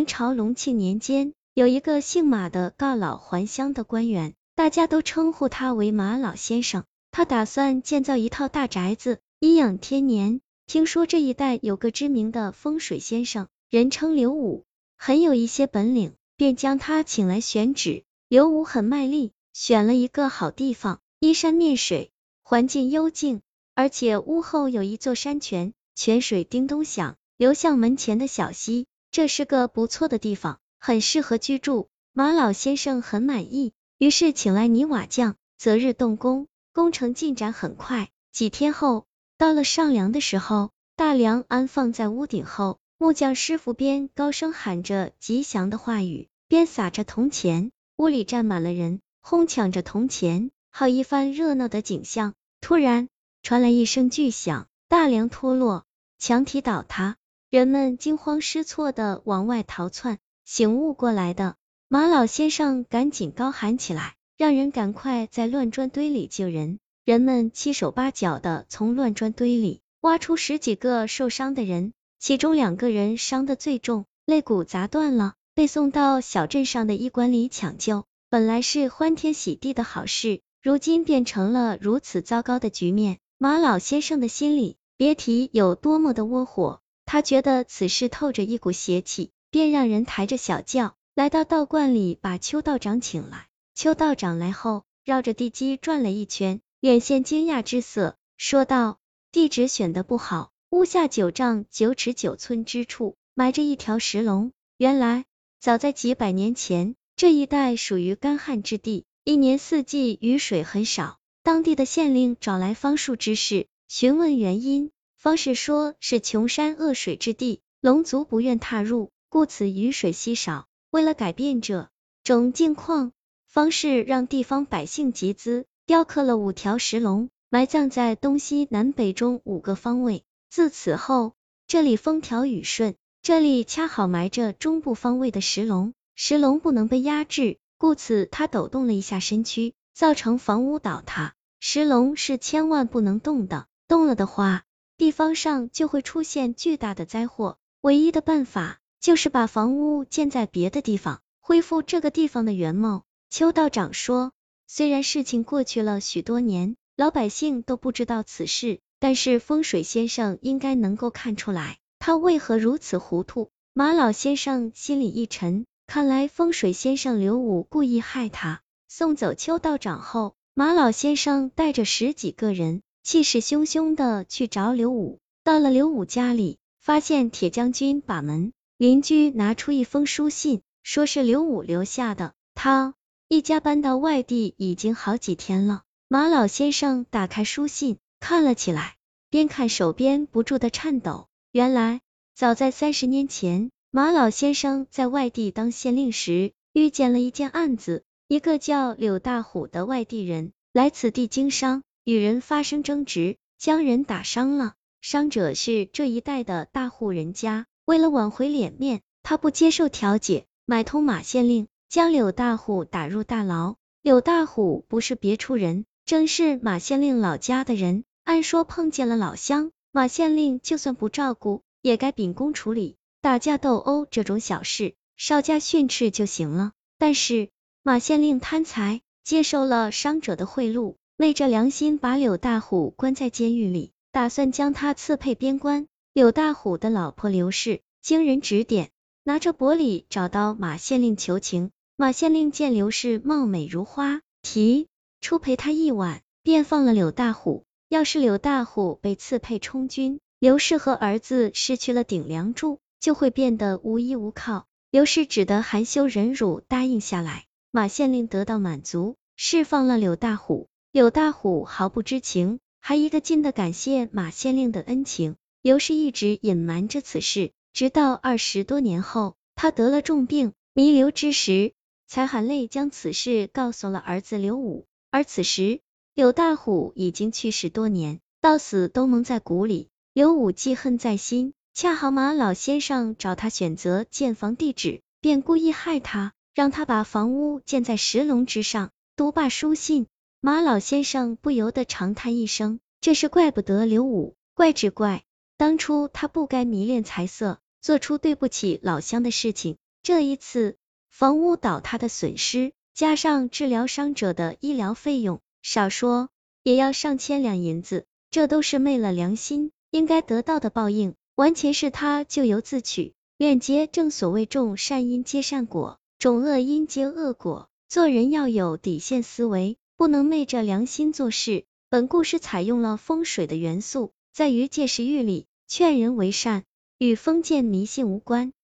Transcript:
明朝隆庆年间，有一个姓马的告老还乡的官员，大家都称呼他为马老先生。他打算建造一套大宅子，颐养天年。听说这一带有个知名的风水先生，人称刘武，很有一些本领，便将他请来选址。刘武很卖力，选了一个好地方，依山面水，环境幽静，而且屋后有一座山泉，泉水叮咚响，流向门前的小溪。这是个不错的地方，很适合居住。马老先生很满意，于是请来泥瓦匠，择日动工。工程进展很快，几天后，到了上梁的时候，大梁安放在屋顶后，木匠师傅边高声喊着吉祥的话语，边撒着铜钱，屋里站满了人，哄抢着铜钱，好一番热闹的景象。突然传来一声巨响，大梁脱落，墙体倒塌。人们惊慌失措的往外逃窜，醒悟过来的马老先生赶紧高喊起来，让人赶快在乱砖堆里救人。人们七手八脚的从乱砖堆里挖出十几个受伤的人，其中两个人伤的最重，肋骨砸断了，被送到小镇上的医馆里抢救。本来是欢天喜地的好事，如今变成了如此糟糕的局面，马老先生的心里别提有多么的窝火。他觉得此事透着一股邪气，便让人抬着小轿来到道观里，把邱道长请来。邱道长来后，绕着地基转了一圈，眼现惊讶之色，说道：“地址选的不好，屋下九丈九尺九寸之处埋着一条石龙。原来早在几百年前，这一带属于干旱之地，一年四季雨水很少。当地的县令找来方术之士，询问原因。”方士说是穷山恶水之地，龙族不愿踏入，故此雨水稀少。为了改变这种境况，方士让地方百姓集资，雕刻了五条石龙，埋葬在东西南北中五个方位。自此后，这里风调雨顺。这里恰好埋着中部方位的石龙，石龙不能被压制，故此它抖动了一下身躯，造成房屋倒塌。石龙是千万不能动的，动了的话。地方上就会出现巨大的灾祸，唯一的办法就是把房屋建在别的地方，恢复这个地方的原貌。邱道长说，虽然事情过去了许多年，老百姓都不知道此事，但是风水先生应该能够看出来，他为何如此糊涂。马老先生心里一沉，看来风水先生刘武故意害他。送走邱道长后，马老先生带着十几个人。气势汹汹的去找刘武，到了刘武家里，发现铁将军把门，邻居拿出一封书信，说是刘武留下的。他一家搬到外地已经好几天了。马老先生打开书信看了起来，边看手边不住的颤抖。原来早在三十年前，马老先生在外地当县令时，遇见了一件案子，一个叫柳大虎的外地人来此地经商。与人发生争执，将人打伤了。伤者是这一带的大户人家。为了挽回脸面，他不接受调解，买通马县令，将柳大虎打入大牢。柳大虎不是别处人，正是马县令老家的人。按说碰见了老乡，马县令就算不照顾，也该秉公处理。打架斗殴这种小事，稍加训斥就行了。但是马县令贪财，接受了伤者的贿赂。昧着良心把柳大虎关在监狱里，打算将他赐配边关。柳大虎的老婆刘氏经人指点，拿着薄礼找到马县令求情。马县令见刘氏貌美如花，提出陪他一晚，便放了柳大虎。要是柳大虎被赐配充军，刘氏和儿子失去了顶梁柱，就会变得无依无靠。刘氏只得含羞忍辱答应下来。马县令得到满足，释放了柳大虎。柳大虎毫不知情，还一个劲的感谢马县令的恩情。刘氏一直隐瞒着此事，直到二十多年后，他得了重病，弥留之时，才含泪将此事告诉了儿子刘武。而此时，柳大虎已经去世多年，到死都蒙在鼓里。刘武记恨在心，恰好马老先生找他选择建房地址，便故意害他，让他把房屋建在石龙之上。读罢书信。马老先生不由得长叹一声，这是怪不得刘武，怪只怪当初他不该迷恋财色，做出对不起老乡的事情。这一次房屋倒塌的损失，加上治疗伤者的医疗费用，少说也要上千两银子，这都是昧了良心应该得到的报应，完全是他咎由自取。愿接正所谓种善因结善果，种恶因结恶果。做人要有底线思维，不能昧着良心做事。本故事采用了风水的元素，在于借势欲里，劝人为善，与封建迷信无关。